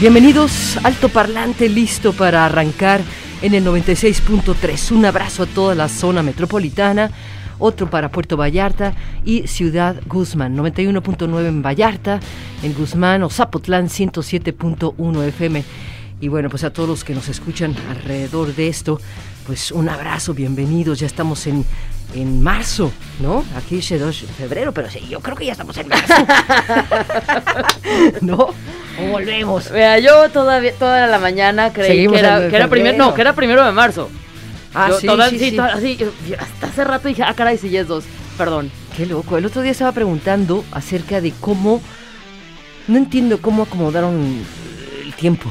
Bienvenidos, alto parlante listo para arrancar en el 96.3. Un abrazo a toda la zona metropolitana, otro para Puerto Vallarta y Ciudad Guzmán, 91.9 en Vallarta, en Guzmán o Zapotlán 107.1 FM. Y bueno, pues a todos los que nos escuchan alrededor de esto, pues un abrazo, bienvenidos, ya estamos en, en marzo, ¿no? Aquí es 2 de febrero, pero sí, yo creo que ya estamos en marzo. ¿No? O volvemos. Mira, yo todavía toda la mañana creí Seguimos que era, que era primero, no, que era primero de marzo. Ah, Yo sí, toda- sí, sí. toda- así, hasta hace rato dije, ah, caray, sí, ya es dos. Perdón. Qué loco. El otro día estaba preguntando acerca de cómo. No entiendo cómo acomodaron el tiempo.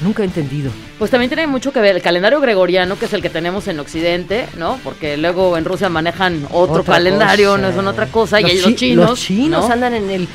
Nunca he entendido. Pues también tiene mucho que ver el calendario gregoriano, que es el que tenemos en Occidente, ¿no? Porque luego en Rusia manejan otro Otra calendario, cosa. no son otra cosa. y ellos, chi- los chinos. Los chinos ¿no? andan en el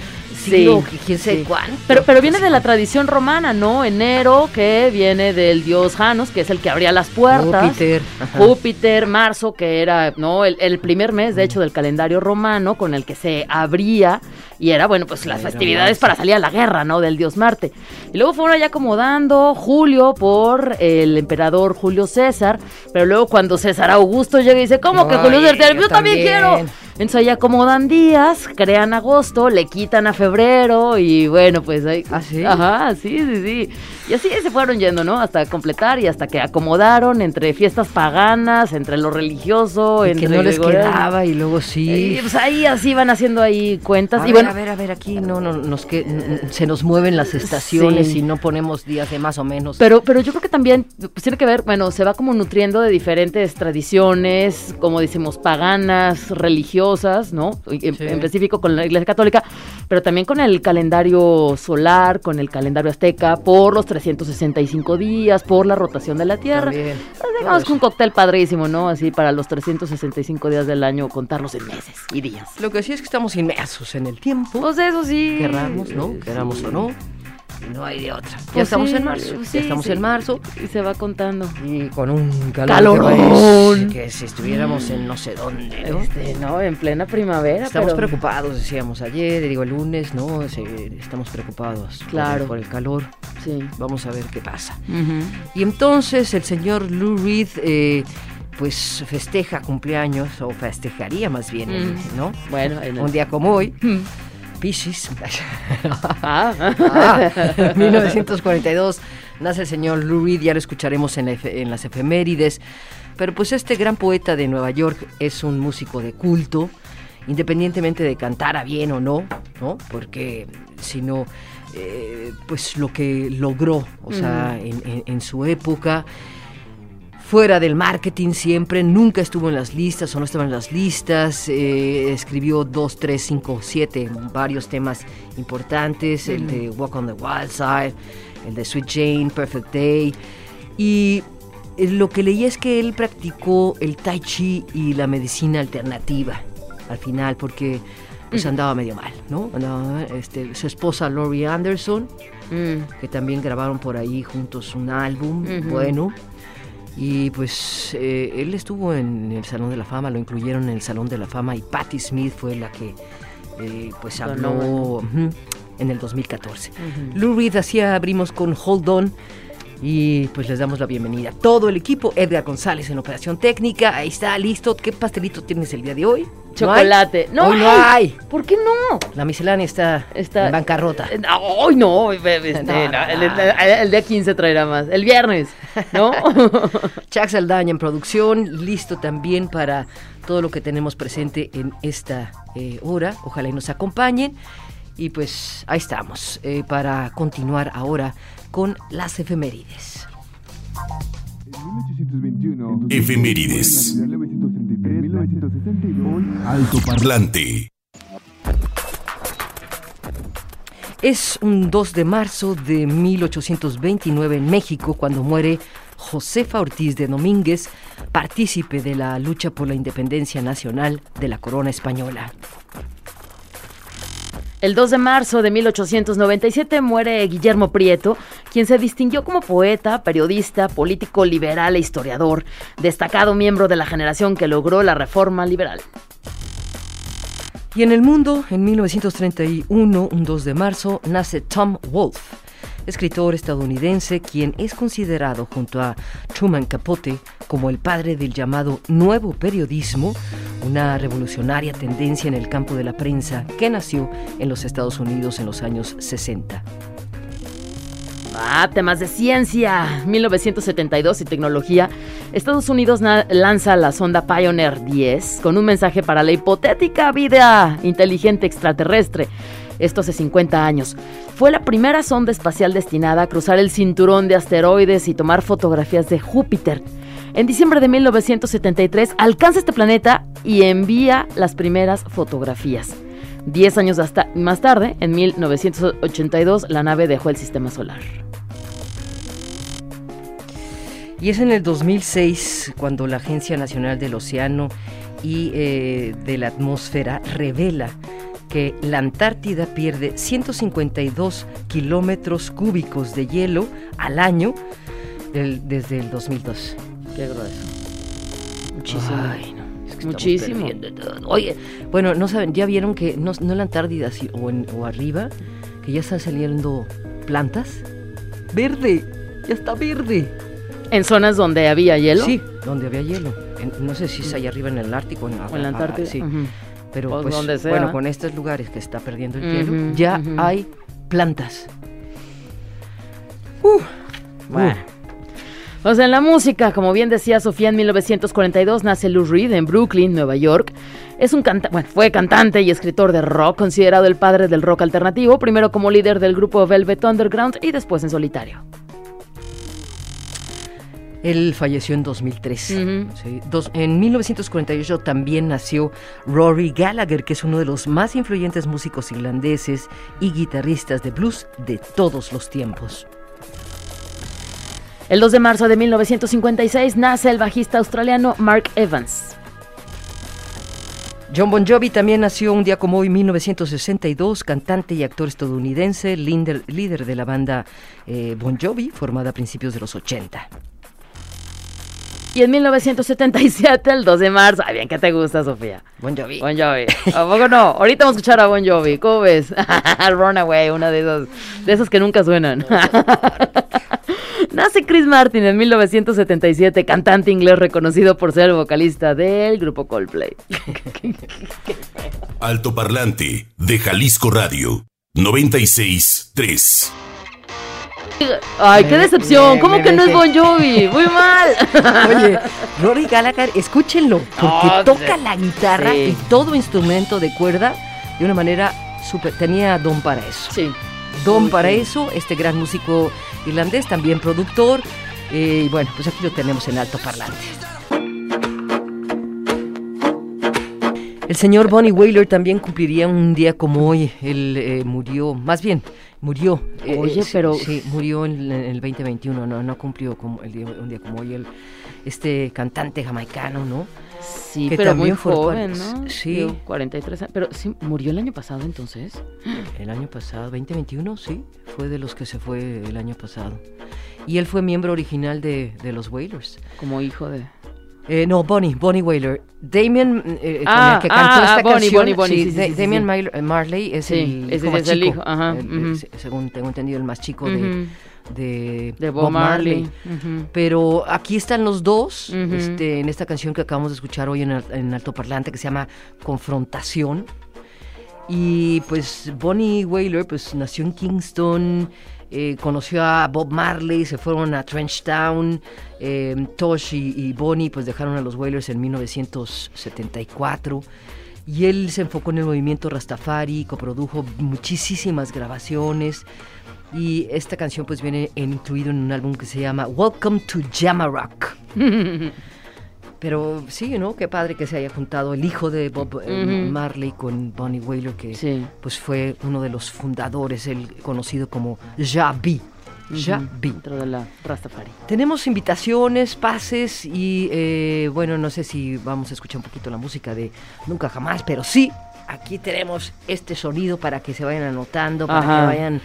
siglo Sí, quién sabe sí. cuánto. Pero, pero viene de la tradición romana, ¿no? Enero, que viene del dios Janus, que es el que abría las puertas. Júpiter. ajá. Júpiter, marzo, que era no el, el primer mes, de hecho, del calendario romano, con el que se abría, y era, bueno, pues las Era festividades para salir a la guerra, ¿no? Del dios Marte. Y luego fueron ya acomodando julio por el emperador Julio César, pero luego cuando César Augusto llega y dice, ¿cómo que Julio César? yo Yo también también. quiero. Entonces ahí acomodan días, crean agosto, le quitan a febrero y bueno, pues ahí. ¿Ah, sí? Ajá, sí, sí, sí. Y así se fueron yendo, ¿no? Hasta completar y hasta que acomodaron entre fiestas paganas, entre lo religioso, Y entre que no les quedaba y luego sí. Y pues ahí así van haciendo ahí cuentas. A y ver, bueno, a ver, a ver, aquí no, no, nos que, se nos mueven las estaciones Sí. y no ponemos días de más o menos. Pero, pero yo creo que también pues, tiene que ver, bueno, se va como nutriendo de diferentes tradiciones, como decimos, paganas, religiosas, ¿no? En, Sí. en específico con la Iglesia Católica, pero también con el calendario solar, con el calendario azteca, por los 365 días, por la rotación de la Tierra. También. Pues, digamos que un cóctel padrísimo, ¿no? Así para los 365 días del año, contarlos en meses y días. Lo que sí es que estamos inmersos en el tiempo. Pues eso sí. querramos, ¿no? Queramos o no. No hay de otra. ya Pues estamos sí, en marzo. sí, ya estamos sí. en marzo. Y se va contando. Y con un calor ¡Calorón! que, si estuviéramos en no sé dónde, ¿no? Este, no, en plena primavera. Estamos pero- preocupados, decíamos ayer, digo el lunes, ¿no? Estamos preocupados Claro. por, el calor. Sí. Vamos a ver qué pasa. Ujú. Y entonces el señor Lou Reed, eh, pues festeja cumpleaños, o festejaría más bien, Mm. ¿no? Bueno, en el- Un día como hoy, Mm. Pisces. Ah. Ah, 1942 nace el señor Lou Reed, ya lo escucharemos en, la en las efemérides. Pero pues este gran poeta de Nueva York es un músico de culto, independientemente de cantara bien o no, ¿no? Porque sino eh, pues lo que logró, o sea, en, en- en su época fuera del marketing siempre, nunca estuvo en las listas o no estaba en las listas, eh, escribió dos, tres, cinco, siete, varios temas importantes, el de Walk on the Wild Side, el de Sweet Jane, Perfect Day, y eh, lo que leí es que él practicó el tai chi y la medicina alternativa al final, porque pues andaba medio mal, ¿no? Andaba, este, su esposa Laurie Anderson, Mm. que también grabaron por ahí juntos un álbum, Ujú. bueno. Y pues eh, él estuvo en el Salón de la Fama, lo incluyeron en el Salón de la Fama y Patti Smith fue la que eh, pues habló en el 2014. Ujú. Lou Reed hacía, abrimos con Hold On y pues les damos la bienvenida a todo el equipo. Edgar González en operación técnica, ahí está, listo. ¿Qué pastelito tienes el día de hoy? ¿No hay? Chocolate. No, Hoy no hay. ¿Por qué no? La miscelánea está, Está- en bancarrota. Eh, Hoy no, este, No, no, no, el, no. el- el día 15 traerá más. El viernes, ¿no? Chuck Saldaña en producción, listo también para todo lo que tenemos presente en esta eh, hora. Ojalá y nos acompañen. Y pues ahí estamos eh, para continuar ahora con las efemérides. Efemérides. Alto parlante. Es un 2 de marzo de 1829 en México cuando muere Josefa Ortiz de Domínguez, partícipe de la lucha por la independencia nacional de la corona española. El 2 de marzo de 1897 muere Guillermo Prieto, quien se distinguió como poeta, periodista, político liberal e historiador, destacado miembro de la generación que logró la reforma liberal. Y en el mundo, en 1931, un 2 de marzo, nace Tom Wolfe, escritor estadounidense quien es considerado junto a Truman Capote como el padre del llamado nuevo periodismo, una revolucionaria tendencia en el campo de la prensa que nació en los Estados Unidos en los años 60. Ah, temas de ciencia. 1972 y tecnología. Estados Unidos lanza la sonda Pioneer 10 con un mensaje para la hipotética vida inteligente extraterrestre. Esto hace 50 años. Fue la primera sonda espacial destinada a cruzar el cinturón de asteroides y tomar fotografías de Júpiter. En diciembre de 1973 alcanza este planeta y envía las primeras fotografías. Diez años más tarde, en 1982, la nave dejó el sistema solar. Y es en el 2006 cuando la Agencia Nacional del Océano y eh, de la Atmósfera revela que la Antártida pierde 152 kilómetros cúbicos de hielo al año desde el 2002. Qué grueso. Muchísimo. Muchísimo. Oye, bueno, no saben, ya vieron que no, no en la Antártida o, o arriba, que ya están saliendo plantas. Verde, ya está verde. ¿En zonas donde había hielo? Sí, donde había hielo. no sé si es allá arriba en el Ártico o en, la Antártida. sí. Pero pues, pues bueno, con estos lugares que está perdiendo el hielo, ya hay plantas. Uh, bueno. Pues en la música, como bien decía Sofía, en 1942 nace Lou Reed en Brooklyn, Nueva York. Es un canta bueno, fue cantante y escritor de rock, considerado el padre del rock alternativo, primero como líder del grupo Velvet Underground y después en solitario. Él falleció en 2003. en 1948 también nació Rory Gallagher, que es uno de los más influyentes músicos irlandeses y guitarristas de blues de todos los tiempos. El 2 de marzo de 1956 nace el bajista australiano Mark Evans. John Bon Jovi también nació un día como hoy, 1962, cantante y actor estadounidense, líder, de la banda eh, Bon Jovi, formada a principios de los 80. Y en 1977, el 2 de marzo, ay, bien, ¿qué te gusta, Sofía? Bon Jovi. Bon Jovi. ¿A poco no? Ahorita vamos a escuchar a Bon Jovi. ¿Cómo ves? Runaway, una de esos, de esos que nunca suenan. Nace Chris Martin en 1977, cantante inglés reconocido por ser el vocalista del grupo Coldplay. Alto Parlante de Jalisco Radio 96.3 Ay, qué decepción. ¿Cómo que no es Bon Jovi? Muy mal. Oye, Rory Gallagher, escúchenlo, porque toca la guitarra y todo instrumento de cuerda de una manera súper. Tenía don para eso. Sí. Don para eso, este gran músico irlandés, también productor. Eh, y bueno, pues aquí lo tenemos en alto parlante. El señor Bonnie Whaler también cumpliría un día como hoy. Él eh, murió, más bien, murió. Eh, Oye, pero... Sí, murió en, el 2021, no, no cumplió como el día, un día como hoy. El, este cantante jamaicano, ¿no? Sí, pero muy joven, ¿no? Sí. 43 años. Pero sí, murió el año pasado entonces. El año pasado, 2021, sí. Fue de los que se fue el año pasado. Y él fue miembro original de, de los Whalers. Como hijo de... Eh, no, Bonnie, Bonnie Whaler. Damien, eh, ah, que cantó ah, esta Bonnie, canción. Bonnie, Bonnie, sí, Damien Marley es el, hijo más chico. Ajá, Según tengo entendido, el más chico de, de, Bob, Marley. Pero aquí están los dos, este, en esta canción que acabamos de escuchar hoy en, en Alto Parlante, que se llama Confrontación. Y pues Bonnie Whaler pues nació en Kingston, eh, conoció a Bob Marley, se fueron a Trenchtown, eh, Tosh y, Bonnie pues dejaron a los Wailers en 1974 y él se enfocó en el movimiento Rastafari, coprodujo muchísimas grabaciones. Y esta canción pues viene incluido en un álbum que se llama Welcome to Rock Pero sí, ¿no? Qué padre que se haya juntado el hijo de Bob eh. Marley con Bonnie Whaler, que Sí. pues fue uno de los fundadores, el conocido como Jabi. Jabi. Dentro de la Rastafari. Tenemos invitaciones, pases y eh, bueno, no sé si vamos a escuchar un poquito la música de Nunca Jamás, pero sí, aquí tenemos este sonido para que se vayan anotando, para Ajá. que vayan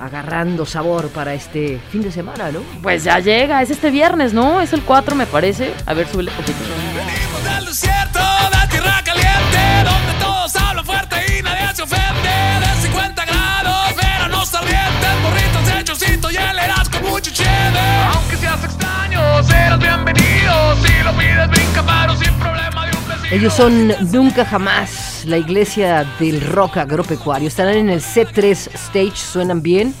agarrando sabor para este fin de semana, ¿no? Pues ya llega, es este viernes, ¿no? Es el 4, me parece. A ver, súbele poquito. Venimos del desierto, de tierra caliente, donde todos hablan fuerte y nadie se ofende. De 50 grados, veranos ardientes, burritos de chocito y heleras con mucho cheddar. Aunque seas extraño, serás bienvenido. Si lo pides, brinca paro sin problema. Ellos son Nunca Jamás, la iglesia del rock agropecuario. Estarán en el C3 Stage, suenan bien,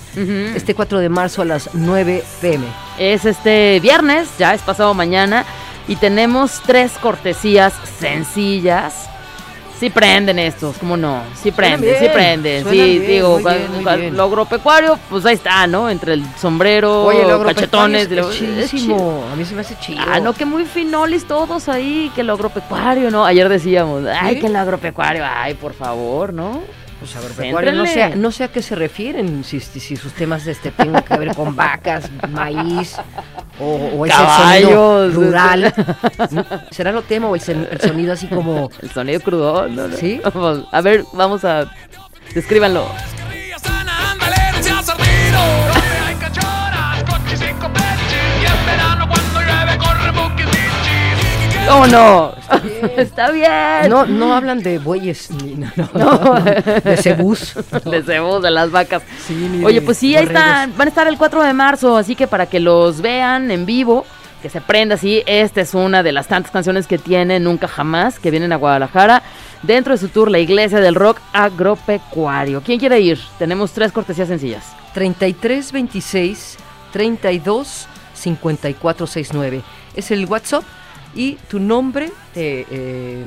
este 4 de marzo a las 9 pm. Es este viernes, ya es pasado mañana, y tenemos tres cortesías sencillas. Sí prenden estos, ¿cómo no? Sí prenden, bien, sí prenden. Sí, bien, digo, bien, muy cua- bien. lo agropecuario, pues ahí está, ¿no? Entre el sombrero, Oye, el cachetones. es, es chido. A mí se me hace chido. Ah, no, que muy finolis todos ahí, que lo agropecuario, ¿no? Ayer decíamos, ay, ¿Sí? que lo agropecuario, ay, por favor, ¿no? Pues agropecuario, no sé, no sé a qué se refieren, si, si, si sus temas este, tengan que ver con vacas, maíz, o, o es el Caballos, sonido rural. ¿Será lo tema o el, sonido así como... El sonido crudo, ¿no? no. ¿Sí? Vamos, a ver, vamos a... Descríbanlo. ¿Cómo no? Está bien. No, no hablan de bueyes, ni no, no, No. de cebús. De cebos, de las vacas. Sí, ni Oye, pues sí, ahí están. Van a estar el 4 de marzo, así que para que los vean en vivo, que se prenda así, esta es una de las tantas canciones que tiene Nunca Jamás, que vienen a Guadalajara, dentro de su tour La Iglesia del Rock Agropecuario. ¿Quién quiere ir? Tenemos tres cortesías sencillas. 33 26 32 54 69. Es el WhatsApp y tu nombre, eh, eh,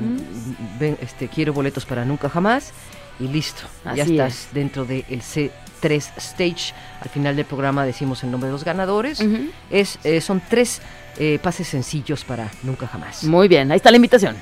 ven, este, quiero boletos para nunca jamás y listo. ya estás dentro del C3 Stage. Al final del programa decimos el nombre de los ganadores. Es, eh, son tres eh, pases sencillos para nunca jamás. Muy bien, ahí está la invitación.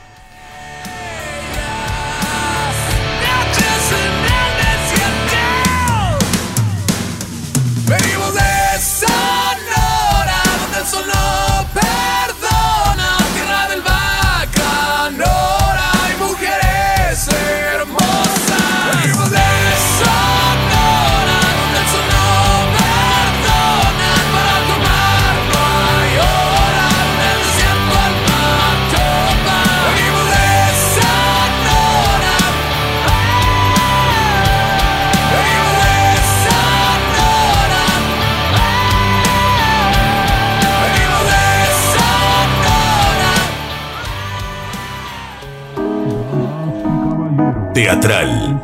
Teatral.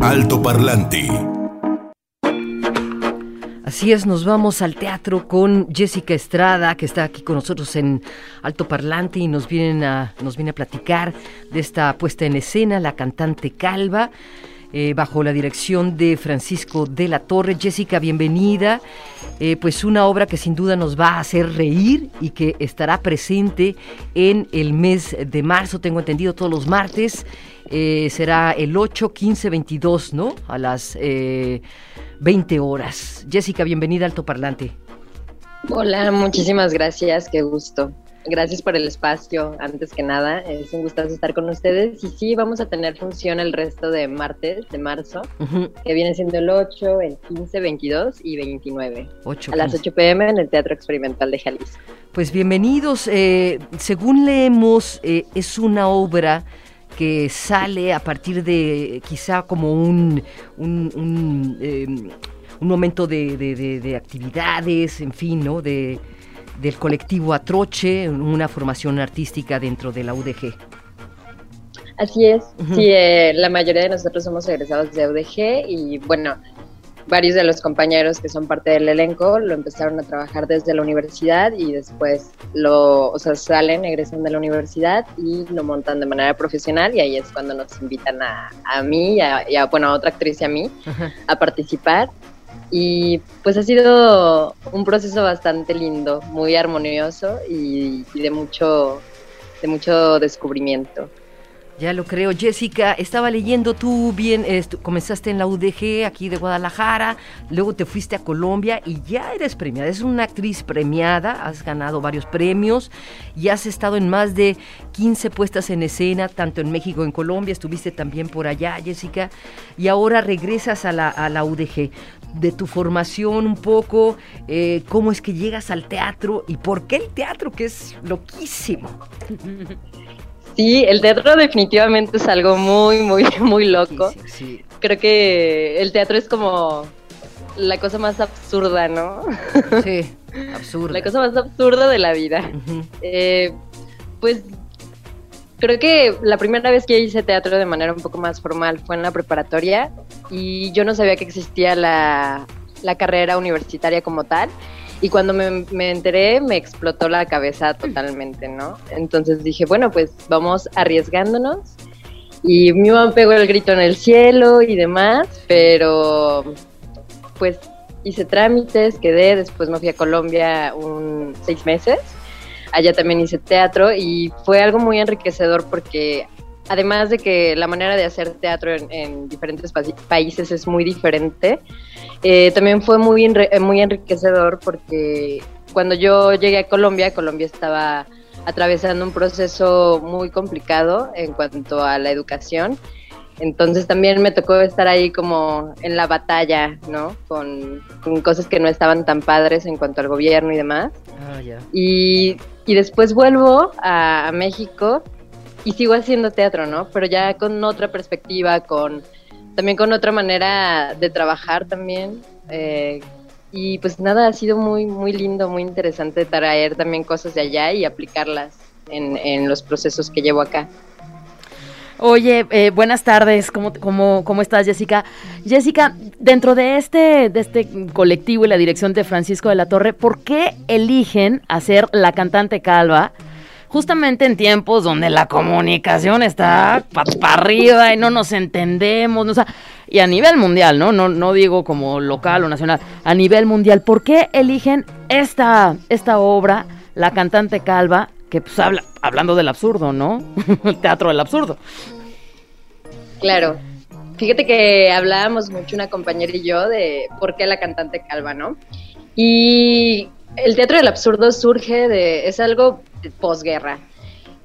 Alto Parlante. Así es, nos vamos al teatro con Jessica Estrada, que está aquí con nosotros en Alto Parlante y nos, vienen a, nos viene a platicar de esta puesta en escena, La cantante calva, eh, bajo la dirección de Francisco de la Torre. Jessica, bienvenida. Eh, pues una obra que sin duda nos va a hacer reír y que estará presente en el mes de marzo, tengo entendido, todos los martes. Eh, será el 8, 15, 22, ¿no? A las eh, 20 horas. Jessica, bienvenida al Altoparlante. Hola, muchísimas gracias, qué gusto. Gracias por el espacio, antes que nada, es un gustazo estar con ustedes. Y sí, vamos a tener función el resto de martes, de marzo, que viene siendo el 8, el 15, 22 y 29, ocho, a las 15. 8 pm en el Teatro Experimental de Jalisco. Pues bienvenidos. eh, según leemos, eh, es una obra que sale a partir de quizá como un, un, un, eh, un momento de, de- de- de actividades, en fin, ¿no? De, del colectivo Atroche, una formación artística dentro de la UDG. Así es, sí, eh, la mayoría de nosotros somos egresados de UDG y bueno, varios de los compañeros que son parte del elenco lo empezaron a trabajar desde la universidad y después lo, o sea, salen, egresan de la universidad y lo montan de manera profesional y ahí es cuando nos invitan a, a mí y a, y a, bueno, a otra actriz y a mí Ajá. a participar. Y pues ha sido un proceso bastante lindo, muy armonioso y, de mucho de mucho descubrimiento. Ya lo creo. Jessica, estaba leyendo tú bien, comenzaste en la UDG aquí de Guadalajara, luego te fuiste a Colombia y ya eres premiada. Es una actriz premiada, has ganado varios premios y has estado en más de 15 puestas en escena, tanto en México como en Colombia. Estuviste también por allá, Jessica, y ahora regresas a la, a la UDG. De tu formación un poco, eh, cómo es que llegas al teatro y por qué el teatro, que es loquísimo. Sí, el teatro definitivamente es algo muy, muy, muy loco. Creo que el teatro es como la cosa más absurda, ¿no? Sí, absurda. la cosa más absurda de la vida. Eh, pues creo que la primera vez que hice teatro de manera un poco más formal fue en la preparatoria y yo no sabía que existía la, la carrera universitaria como tal. Y cuando me, enteré, me explotó la cabeza totalmente, ¿no? Entonces dije, bueno, pues vamos arriesgándonos. Y mi mamá pegó el grito en el cielo y demás, pero pues hice trámites, quedé, después me fui a Colombia un seis meses. Allá también hice teatro y fue algo muy enriquecedor porque además de que la manera de hacer teatro en, diferentes países es muy diferente, eh, también fue muy, muy enriquecedor porque cuando yo llegué a Colombia, Colombia estaba atravesando un proceso muy complicado en cuanto a la educación. Entonces también me tocó estar ahí como en la batalla, ¿no? Con, cosas que no estaban tan padres en cuanto al gobierno y demás. Ah, y, y, después vuelvo a, México y sigo haciendo teatro, ¿no? Pero ya con otra perspectiva, con también con otra manera de trabajar también. Eh, y pues nada, ha sido muy, muy lindo, muy interesante traer también cosas de allá y aplicarlas en, en los procesos que llevo acá. Oye, eh, buenas tardes, ¿Cómo, cómo, cómo estás Jessica? Jessica, dentro de este, de este colectivo y la dirección de Francisco de la Torre, ¿por qué eligen hacer la cantante calva? justamente en tiempos donde la comunicación está para arriba y no nos entendemos, o sea, y a nivel mundial, ¿no? ¿no? No digo como local o nacional, a nivel mundial, ¿por qué eligen esta, esta obra, La cantante calva, que pues habla, hablando del absurdo, ¿no? El teatro del absurdo. Claro. Fíjate que hablábamos mucho una compañera y yo de por qué la cantante calva, ¿no? Y el teatro del absurdo surge de, es algo posguerra.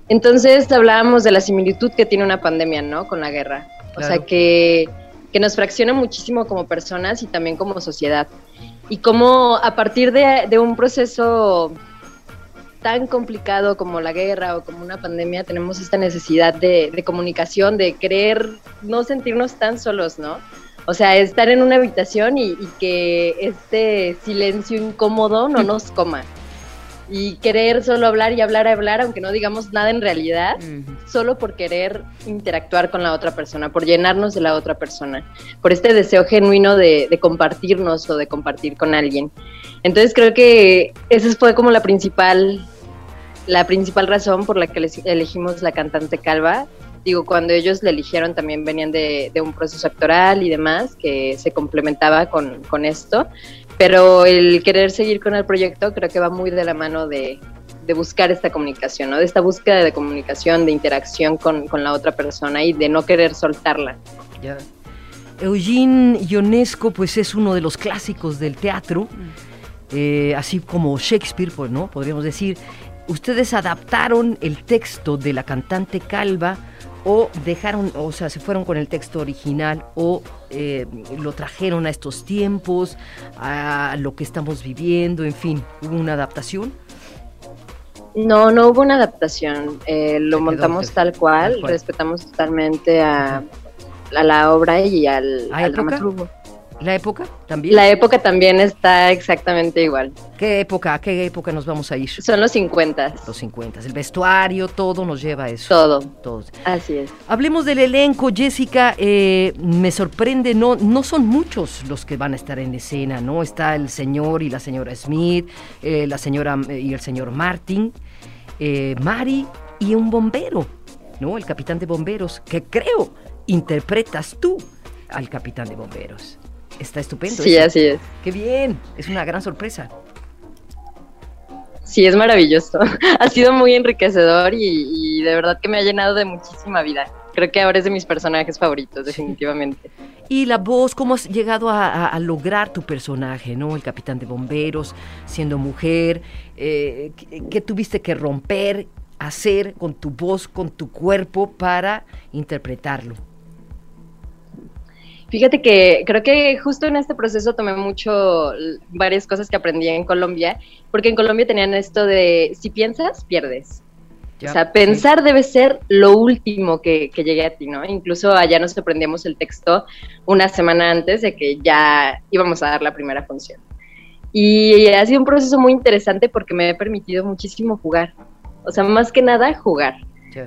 Entonces hablábamos de la similitud que tiene una pandemia, ¿no? Con la guerra. O sea, que, que, nos fracciona muchísimo como personas y también como sociedad. Y cómo a partir de, de un proceso tan complicado como la guerra o como una pandemia, tenemos esta necesidad de, de, comunicación, de querer no sentirnos tan solos, ¿no? O sea, estar en una habitación y, y que este silencio incómodo no nos coma y querer solo hablar y hablar y hablar, aunque no digamos nada en realidad, solo por querer interactuar con la otra persona, por llenarnos de la otra persona, por este deseo genuino de, compartirnos o de compartir con alguien. Entonces creo que esa fue como la principal, la principal razón por la que elegimos la cantante Calva. Digo, cuando ellos la eligieron también venían de, un proceso actoral y demás que se complementaba con, con esto pero el querer seguir con el proyecto creo que va muy de la mano de, buscar esta comunicación, ¿no? De esta búsqueda de comunicación, de interacción con, la otra persona y de no querer soltarla. Ya. Eugene Ionesco, pues es uno de los clásicos del teatro, eh, así como Shakespeare, pues, ¿no? Podríamos decir. Ustedes adaptaron el texto de la cantante Calva o dejaron, o sea, se fueron con el texto original o eh, lo trajeron a estos tiempos, a lo que estamos viviendo, en fin, ¿hubo una adaptación? No, no hubo una adaptación, eh, lo montamos tal cual, respetamos totalmente a, la obra y al, al dramaturgo. ¿La época también? La época también está exactamente igual. ¿Qué época? ¿A qué época nos vamos a ir? Son los 50. Los 50. El vestuario, todo nos lleva a eso. Todo. Todo. Así es. Hablemos del elenco, Jessica. Eh, me sorprende, no, no son muchos los que van a estar en escena, ¿no? Está el señor y la señora Smith, eh, la señora eh, y el señor Martin, Mari y un bombero, ¿no? El capitán de bomberos, que creo interpretas tú al capitán de bomberos. Está estupendo. Sí, eso. así es. Qué bien, es una gran sorpresa. Sí, es maravilloso. ha sido muy enriquecedor y, y de verdad que me ha llenado de muchísima vida. Creo que ahora es de mis personajes favoritos, definitivamente. Y la voz, ¿cómo has llegado a, a- a lograr tu personaje, no? El capitán de bomberos, siendo mujer, eh, ¿qué, qué tuviste que romper, hacer con tu voz, con tu cuerpo para interpretarlo? Fíjate que creo que justo en este proceso tomé mucho varias cosas que aprendí en Colombia, porque en Colombia tenían esto de si piensas, pierdes. O sea, pensar debe ser lo último que, que llegue a ti, ¿no? Incluso allá nos aprendíamos el texto una semana antes de que ya íbamos a dar la primera función. Y ha sido un proceso muy interesante porque me ha permitido muchísimo jugar. O sea, más que nada jugar.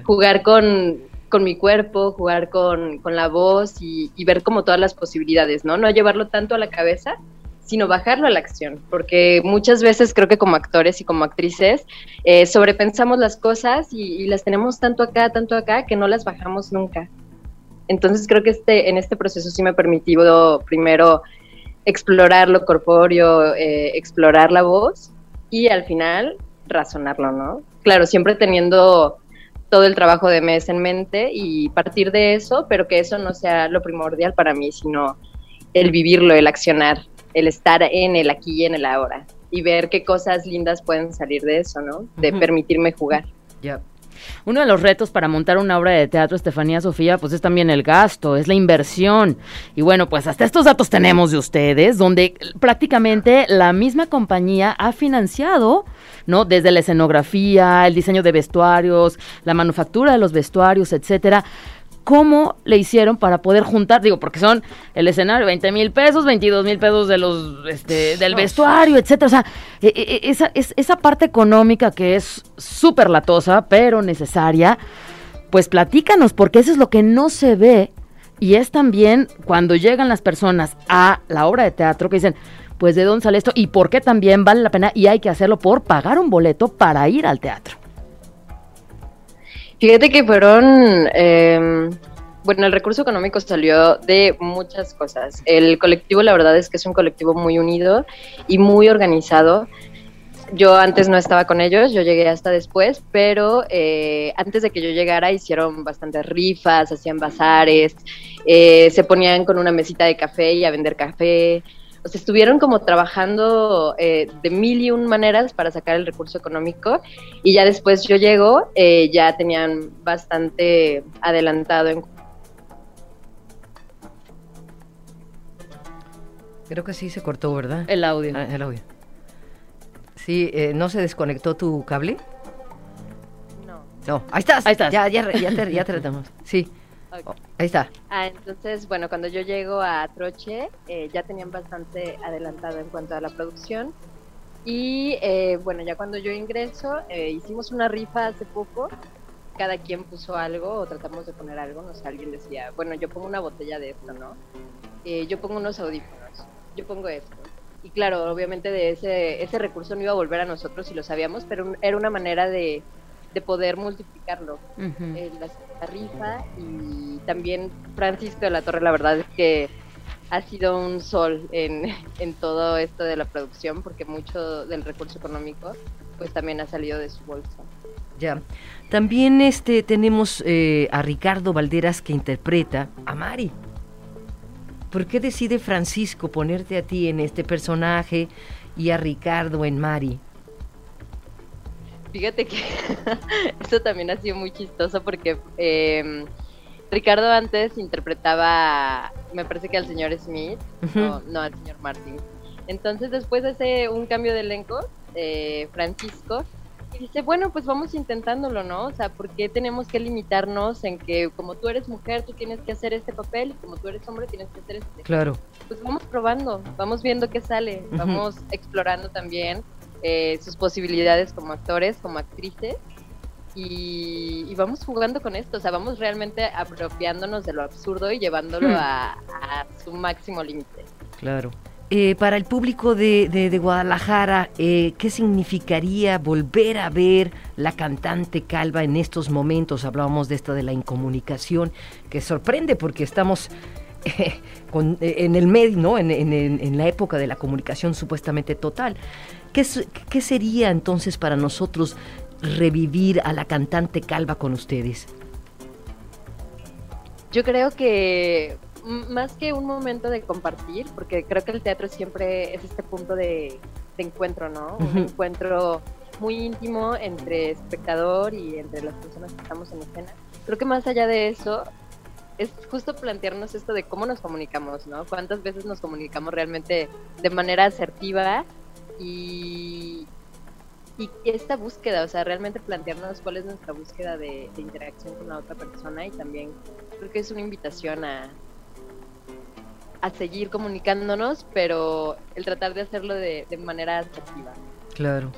Jugar con, con mi cuerpo, jugar con, con la voz y, y ver como todas las posibilidades, ¿no? No llevarlo tanto a la cabeza, sino bajarlo a la acción, porque muchas veces creo que como actores y como actrices eh, sobrepensamos las cosas y, y las tenemos tanto acá, tanto acá, que no las bajamos nunca. Entonces creo que este, en este proceso sí me ha permitido primero explorar lo corpóreo, eh, explorar la voz y al final razonarlo, ¿no? Claro, siempre teniendo todo el trabajo de mes en mente y partir de eso, pero que eso no sea lo primordial para mí, sino el vivirlo, el accionar, el estar en el aquí y en el ahora y ver qué cosas lindas pueden salir de eso, ¿no? De permitirme jugar. Ya. Uno de los retos para montar una obra de teatro, Estefanía Sofía, pues es también el gasto, es la inversión. Y bueno, pues hasta estos datos tenemos de ustedes, donde prácticamente la misma compañía ha financiado, ¿no? Desde la escenografía, el diseño de vestuarios, la manufactura de los vestuarios, etcétera. ¿Cómo le hicieron para poder juntar? Digo, porque son el escenario, 20 mil pesos, 22 mil pesos de los, este, del vestuario, etcétera. O sea, e- e- esa, es- esa parte económica que es súper latosa, pero necesaria, pues platícanos, porque eso es lo que no se ve. Y es también cuando llegan las personas a la obra de teatro que dicen, pues de dónde sale esto y por qué también vale la pena y hay que hacerlo por pagar un boleto para ir al teatro. Fíjate que fueron, eh, bueno, el recurso económico salió de muchas cosas. El colectivo, la verdad es que es un colectivo muy unido y muy organizado. Yo antes no estaba con ellos, yo llegué hasta después, pero eh, antes de que yo llegara hicieron bastantes rifas, hacían bazares, eh, se ponían con una mesita de café y a vender café. O sea, estuvieron como trabajando eh, de mil y un maneras para sacar el recurso económico y ya después yo llego, eh, ya tenían bastante adelantado en Creo que sí se cortó, ¿verdad? El audio. Ah, el audio. Sí, eh, ¿no se desconectó tu cable? No. No, ahí estás. Ahí estás. Ya, ya, ya te, ya te retomamos. Sí, Ahí está. Ah, entonces, bueno, cuando yo llego a Troche, eh, ya tenían bastante adelantado en cuanto a la producción. Y eh, bueno, ya cuando yo ingreso, eh, hicimos una rifa hace poco. Cada quien puso algo o tratamos de poner algo. No sé, alguien decía, bueno, yo pongo una botella de esto, ¿no? Eh, yo pongo unos audífonos, yo pongo esto. Y claro, obviamente de ese, ese recurso no iba a volver a nosotros y lo sabíamos, pero era una manera de, de poder multiplicarlo Ujú. eh, la, la rifa y también Francisco de la Torre, la verdad es que ha sido un sol en, en todo esto de la producción porque mucho del recurso económico pues también ha salido de su bolsa. Ya. También este tenemos eh, a Ricardo Valderas que interpreta a Mari. ¿Por qué decide Francisco ponerte a ti en este personaje y a Ricardo en Mari? Fíjate que esto también ha sido muy chistoso porque eh, Ricardo antes interpretaba, me parece que al señor Smith, no, no al señor Martin. Entonces después hace un cambio de elenco, eh, Francisco, y dice, bueno, pues vamos intentándolo, ¿no? O sea, ¿por qué tenemos que limitarnos en que como tú eres mujer, tú tienes que hacer este papel y como tú eres hombre, tienes que hacer este? Claro. Pues vamos probando, vamos viendo qué sale, vamos explorando también eh, sus posibilidades como actores, como actrices. Y, y vamos jugando con esto, o sea, vamos realmente apropiándonos de lo absurdo y llevándolo Hmm. a, a su máximo límite. Claro. Eh, para el público de, de- de Guadalajara, eh, ¿qué significaría volver a ver la cantante calva en estos momentos? Hablábamos de esto de la incomunicación, que sorprende porque estamos con- eh, en el medio, ¿no? En- en- en la época de la comunicación supuestamente total. ¿Qué, es- ¿Qué sería entonces para nosotros revivir a la cantante calva con ustedes? Yo creo que más que un momento de compartir, porque creo que el teatro siempre es este punto de, de encuentro, ¿no? Un encuentro muy íntimo entre espectador y entre las personas que estamos en escena. Creo que más allá de eso, es justo plantearnos esto de cómo nos comunicamos, ¿no? Cuántas veces nos comunicamos realmente de manera asertiva y, y esta búsqueda, o sea, realmente plantearnos cuál es nuestra búsqueda de, interacción con la otra persona y también creo que es una invitación a, a seguir comunicándonos, pero el tratar de hacerlo de, manera asertiva. Claro.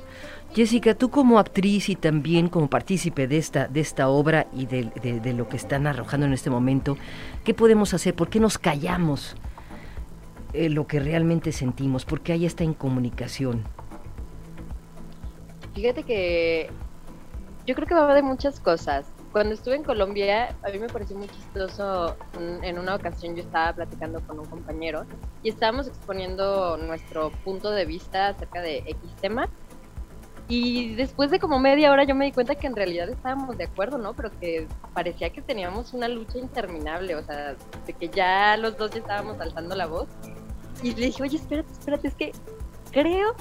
Jessica, tú como actriz y también como partícipe de esta, de esta obra y de- de lo que están arrojando en este momento, ¿qué podemos hacer? ¿Por qué nos callamos eh, lo que realmente sentimos? ¿Por qué hay esta incomunicación? Fíjate que yo creo que va de muchas cosas. Cuando estuve en Colombia, a mí me pareció muy chistoso. un- En una ocasión yo estaba platicando con un compañero y estábamos exponiendo nuestro punto de vista acerca de X tema. Y después de como media hora yo me di cuenta que en realidad estábamos de acuerdo, ¿no? Pero que parecía que teníamos una lucha interminable, o sea, de que ya los dos ya estábamos alzando la voz. Y le dije, oye, espérate, espérate, es que creo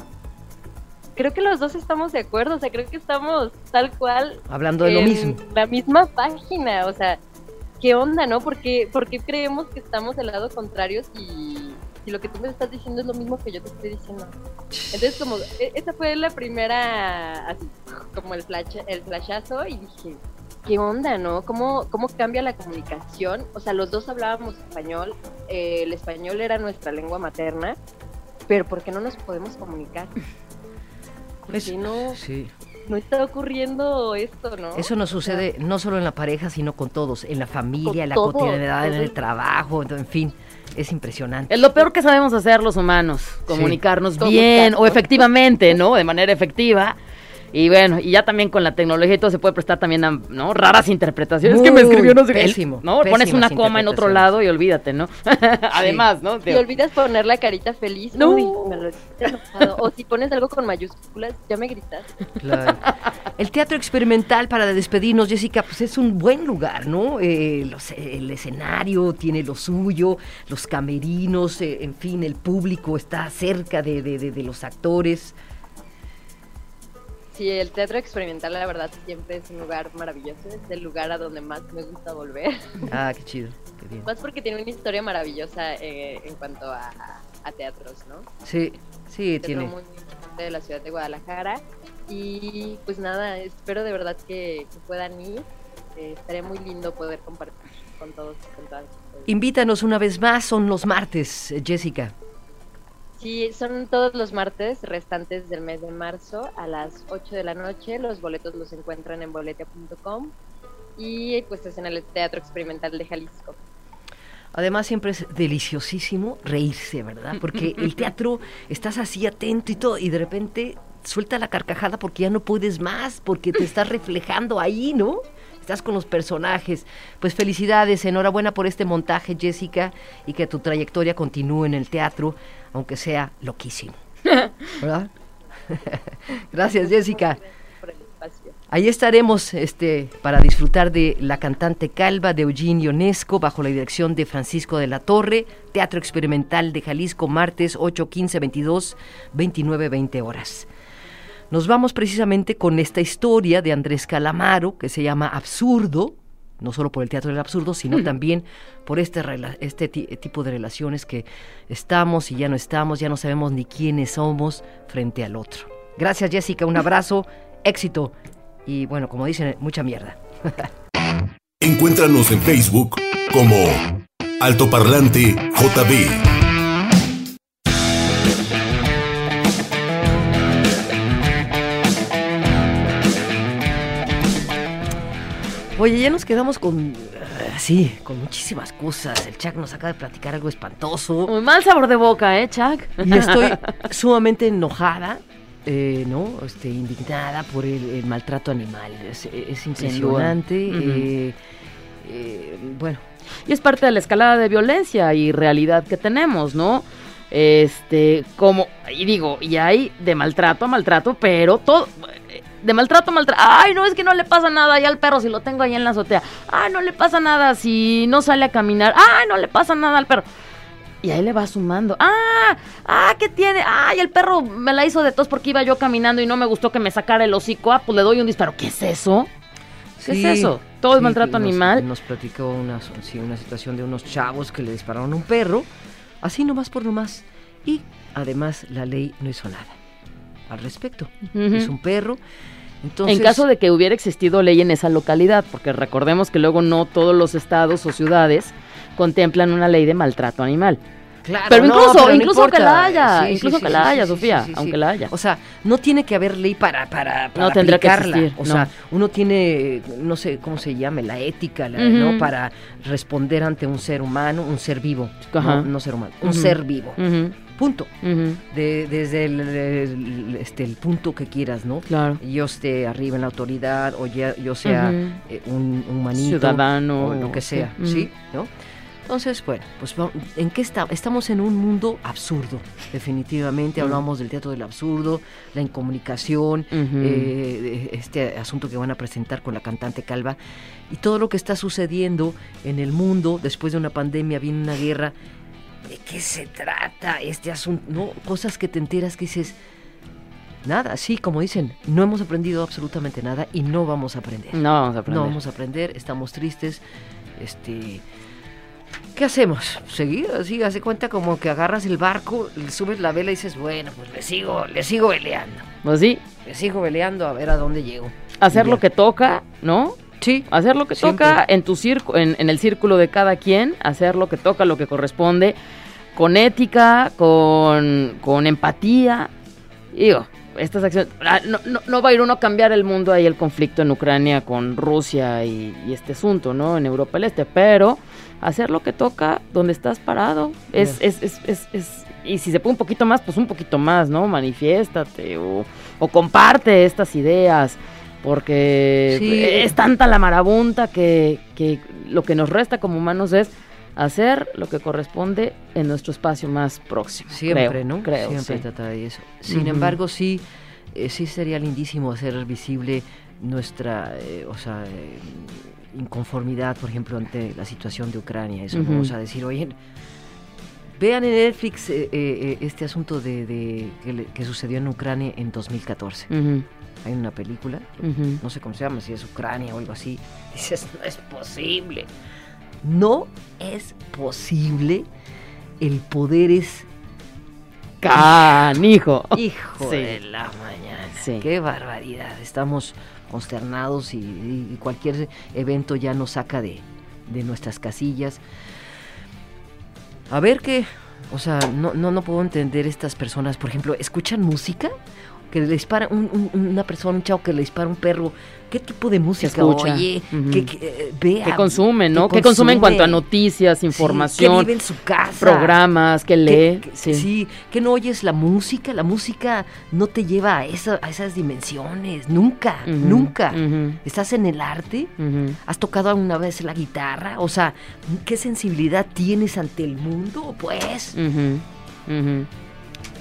creo que los dos estamos de acuerdo, o sea, creo que estamos tal cual Hablando de lo mismo. la misma página, o sea, ¿qué onda, no? Porque porque creemos que estamos del lado contrario y, y lo que tú me estás diciendo es lo mismo que yo te estoy diciendo. Entonces, como e- esa fue la primera así como el flash el flashazo y dije, ¿qué onda, no? ¿Cómo cómo cambia la comunicación? O sea, los dos hablábamos español, eh, el español era nuestra lengua materna, pero ¿por qué no nos podemos comunicar? ¿Por Es- qué no, Sí. no está ocurriendo esto, no? Eso nos sucede no solo en la pareja, sino con todos, en la familia, en la todos, cotidianidad, en el trabajo, en fin, es impresionante. Es lo peor que sabemos hacer los humanos, comunicarnos Todos bien o efectivamente, ¿no? De manera efectiva. Y bueno, y ya también con la tecnología y todo se puede prestar también a, ¿no? Raras interpretaciones. Es que me escribió no sé qué, pésimo, ¿no? Pones una coma en otro lado y olvídate, ¿no? Además, ¿no? Si olvidas poner la carita feliz, No. uy, me lo he enojado. O si pones algo con mayúsculas, ya me gritas. Claro. El teatro experimental para despedirnos, Jessica, pues es un buen lugar, ¿no? Eh, los- el escenario tiene lo suyo, los camerinos, eh, en fin, el público está cerca de, de- de- de los actores. Sí, el teatro experimental, la verdad, siempre es un lugar maravilloso. Es el lugar a donde más me gusta volver. Ah, qué chido, qué bien. Más porque tiene una historia maravillosa eh, en cuanto a, a teatros, ¿no? Sí, sí, Teatro tiene. muy importante de la ciudad de Guadalajara. Y pues nada, espero de verdad que, que puedan ir. Eh, estaría muy lindo poder compartir con todos con todas. Invítanos una vez más, son los martes, eh, Jessica. Sí, son todos los martes restantes del mes de marzo a las 8 de la noche. Los boletos los encuentran en boletia.com y pues es en el Teatro Experimental de Jalisco. Además siempre es deliciosísimo reírse, ¿verdad? Porque el teatro estás así atento y todo y de repente suelta la carcajada porque ya no puedes más, porque te estás reflejando ahí, ¿no? Estás con los personajes. Pues felicidades, enhorabuena por este montaje, Jessica, y que tu trayectoria continúe en el teatro, aunque sea loquísimo. ¿Verdad? Gracias, Jessica. Ahí estaremos este, para disfrutar de La cantante calva de Eugene Ionesco bajo la dirección de Francisco de la Torre, Teatro Experimental de Jalisco, martes 8, 15, 22, 29, 20 horas. Nos vamos precisamente con esta historia de Andrés Calamaro que se llama Absurdo, no solo por el teatro del absurdo, sino también por este, este ti- tipo de relaciones que estamos y ya no estamos, ya no sabemos ni quiénes somos frente al otro. Gracias Jessica, un abrazo, éxito y bueno, como dicen, mucha mierda. Encuéntranos en Facebook como Altoparlante JB. Oye, ya nos quedamos con, sí, con muchísimas cosas. El Chuck nos acaba de platicar algo espantoso. Muy mal sabor de boca, ¿eh, Chuck? Y estoy sumamente enojada, eh, ¿no? Este, indignada por el, el maltrato animal. Es, es impresionante. Ujú. eh, eh, bueno, Y es parte de la escalada de violencia y realidad que tenemos, ¿no? Este, como, y digo, y hay de maltrato a maltrato, pero todo, de maltrato maltrato. Ay, no, es que no le pasa nada ahí al perro si lo tengo ahí en la azotea. Ay, no le pasa nada si no sale a caminar. Ay, no le pasa nada al perro. Y ahí le va sumando. Ah, ah, ¿qué tiene? Ay, el perro me la hizo de tos porque iba yo caminando y no me gustó que me sacara el hocico. Ah, pues le doy un disparo. ¿Qué es eso? ¿Qué Sí, es eso? Todo es maltrato nos- animal. Nos platicó una, sí, una situación de unos chavos que le dispararon a un perro, así nomás por nomás. Y además la ley no hizo nada al respecto. Es un perro. Entonces, en caso de que hubiera existido ley en esa localidad, porque recordemos que luego no todos los estados o ciudades contemplan una ley de maltrato animal. Claro, Pero no, incluso- pero no incluso que importa. la haya, Sí, incluso sí, que sí, la haya, Sofía, aunque la haya. O sea, no tiene que haber ley para, para, para No tendría que existir, O no. sea, uno tiene, no sé cómo se llame, la ética, la-. ¿no? Para responder ante un ser humano, un ser vivo. No, no ser humano, un ser vivo. Ujú, Punto. De- desde el, el- este, el punto que quieras, ¿no? Claro. Yo esté arriba en la autoridad o ya, yo sea eh, un humanito. Ciudadano, O lo que sea, sí. ¿sí? ¿No? Entonces, bueno, pues ¿en qué está? Estamos en un mundo absurdo, definitivamente. Mm. Hablamos del teatro del absurdo, la incomunicación, eh, este asunto que van a presentar con la cantante Calva y todo lo que está sucediendo en el mundo después de una pandemia, viene una guerra. ¿De qué se trata este asunto? ¿No? Cosas que te enteras que dices, nada, sí, como dicen, no hemos aprendido absolutamente nada y no vamos a aprender. No vamos a aprender. No vamos a aprender, estamos tristes. Este, ¿Qué hacemos? ¿Seguir así? Hace cuenta como que agarras el barco, le subes la vela y dices, bueno, pues le sigo, le sigo veleando. Pues sí, Le sigo veleando a ver a dónde llego. hacer lo que toca, ¿no? Sí, Hacer lo que Siempre. toca en tu circo, en, en el círculo de cada quien, hacer lo que toca, lo que corresponde, con ética, con, con empatía. Digo, estas acciones. ah, No, no, no va a ir uno a cambiar el mundo ahí el conflicto en Ucrania con Rusia y, y este asunto, ¿no? En Europa del Este, pero hacer lo que toca donde estás parado. Es, es, es, es, es- y si se puede un poquito más, pues un poquito más, ¿no? Manifiéstate o, o comparte estas ideas. Porque Sí. es tanta la marabunta que, que lo que nos resta como humanos es hacer lo que corresponde en nuestro espacio más próximo. siempre, creo, ¿no? Creo, siempre sí. trata de eso. Sin embargo, sí, eh, sí sería lindísimo hacer visible nuestra, eh, o sea, eh, inconformidad, por ejemplo, ante la situación de Ucrania. Eso. O sea, decir, oye, vean en Netflix este asunto de, de- que, le- que sucedió en Ucrania en 2014. Ujú, Hay una película, no sé cómo se llama, si es Ucrania o algo así. Dices, no es posible. No es posible. El poder es Canijo. Hijo Sí. de la mañana. Sí. Qué barbaridad. Estamos consternados y, y cualquier evento ya nos saca de, de nuestras casillas. A ver qué. O sea, no, no, no puedo entender estas personas. Por ejemplo, ¿escuchan música? Que le dispara un- un- una persona, un chavo que le dispara un perro. ¿Qué tipo de música? escucha. Oye, que, que, eh, vea. ¿Qué consume, no? que ¿Qué consume en cuanto a noticias, Sí, información, que vive en su casa. programas, que que- lee? que- sí. sí. que no oyes la música, la música no te lleva a, esa- a esas dimensiones, nunca, nunca. ¿Estás en el arte? ¿Has tocado alguna vez la guitarra? O sea, ¿qué sensibilidad tienes ante el mundo? Pues Ujú, ujú.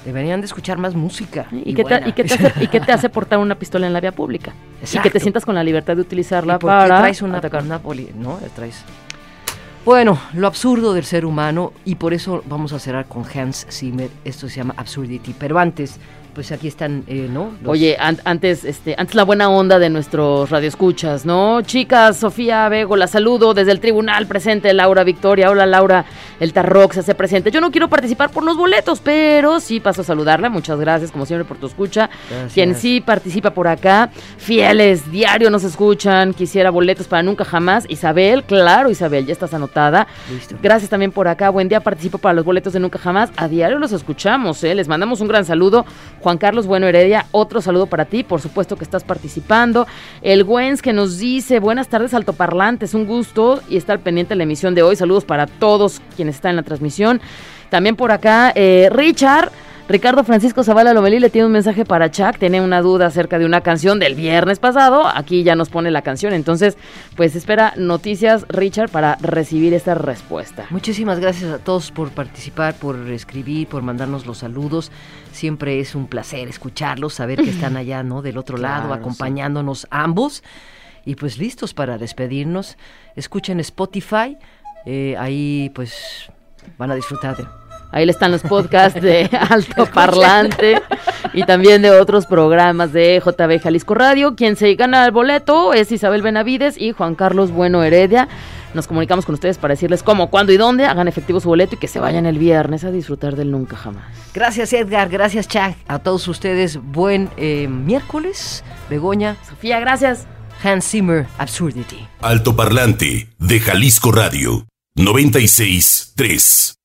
Deberían de escuchar más música. ¿Y, qué te, buena. y qué te hace, y qué te hace portar una pistola en la vía pública? Y que te sientas con la libertad de utilizarla ¿Y por qué para traes una, atacar. una poli- ¿no? Traes... Bueno, lo absurdo del ser humano y por eso vamos a cerrar con Hans Zimmer. Esto se llama Absurdity. Pero antes, pues aquí están, eh, ¿no? Los- Oye, an- antes, este, antes la buena onda de nuestros radioescuchas, ¿no? Chicas, Sofía Vego, la saludo desde el tribunal presente, Laura Victoria. Hola Laura, el Tarrox se hace presente. Yo no quiero participar por los boletos, pero sí paso a saludarla. Muchas gracias, como siempre, por tu escucha. Gracias. Quien sí participa por acá, fieles, diario nos escuchan, quisiera boletos para nunca jamás. Isabel, claro, Isabel, ya estás anotada. Listo. Gracias también por acá. Buen día, participo para los boletos de Nunca Jamás. A diario los escuchamos, ¿eh? Les mandamos un gran saludo. Juan Carlos Bueno Heredia, otro saludo para ti. Por supuesto que estás participando. El Güens que nos dice, buenas tardes, altoparlantes, un gusto y está al pendiente de la emisión de hoy. Saludos para todos quienes están en la transmisión. También por acá, eh, Richard. Ricardo Francisco Zavala Lomelí le tiene un mensaje para Chuck, tiene una duda acerca de una canción del viernes pasado, aquí ya nos pone la canción, entonces pues espera noticias Richard para recibir esta respuesta. Muchísimas gracias a todos por participar, por escribir, por mandarnos los saludos. Siempre es un placer escucharlos, saber que están allá, ¿no? Del otro lado, sí. acompañándonos ambos. Y pues listos para despedirnos. Escuchen Spotify, eh, ahí pues van a disfrutar de... Ahí le están los podcasts de Alto Parlante y también de otros programas de JB Jalisco Radio. Quien se gana el boleto es Isabel Benavides y Juan Carlos Bueno Heredia. Nos comunicamos con ustedes para decirles cómo, cuándo y dónde hagan efectivo su boleto y que se vayan el viernes a disfrutar del nunca jamás. Gracias Edgar, gracias Chuck, a todos ustedes. Buen eh, miércoles, Begoña, Sofía, gracias. Hans Zimmer, Absurdity. Altoparlante de Jalisco Radio 96 3.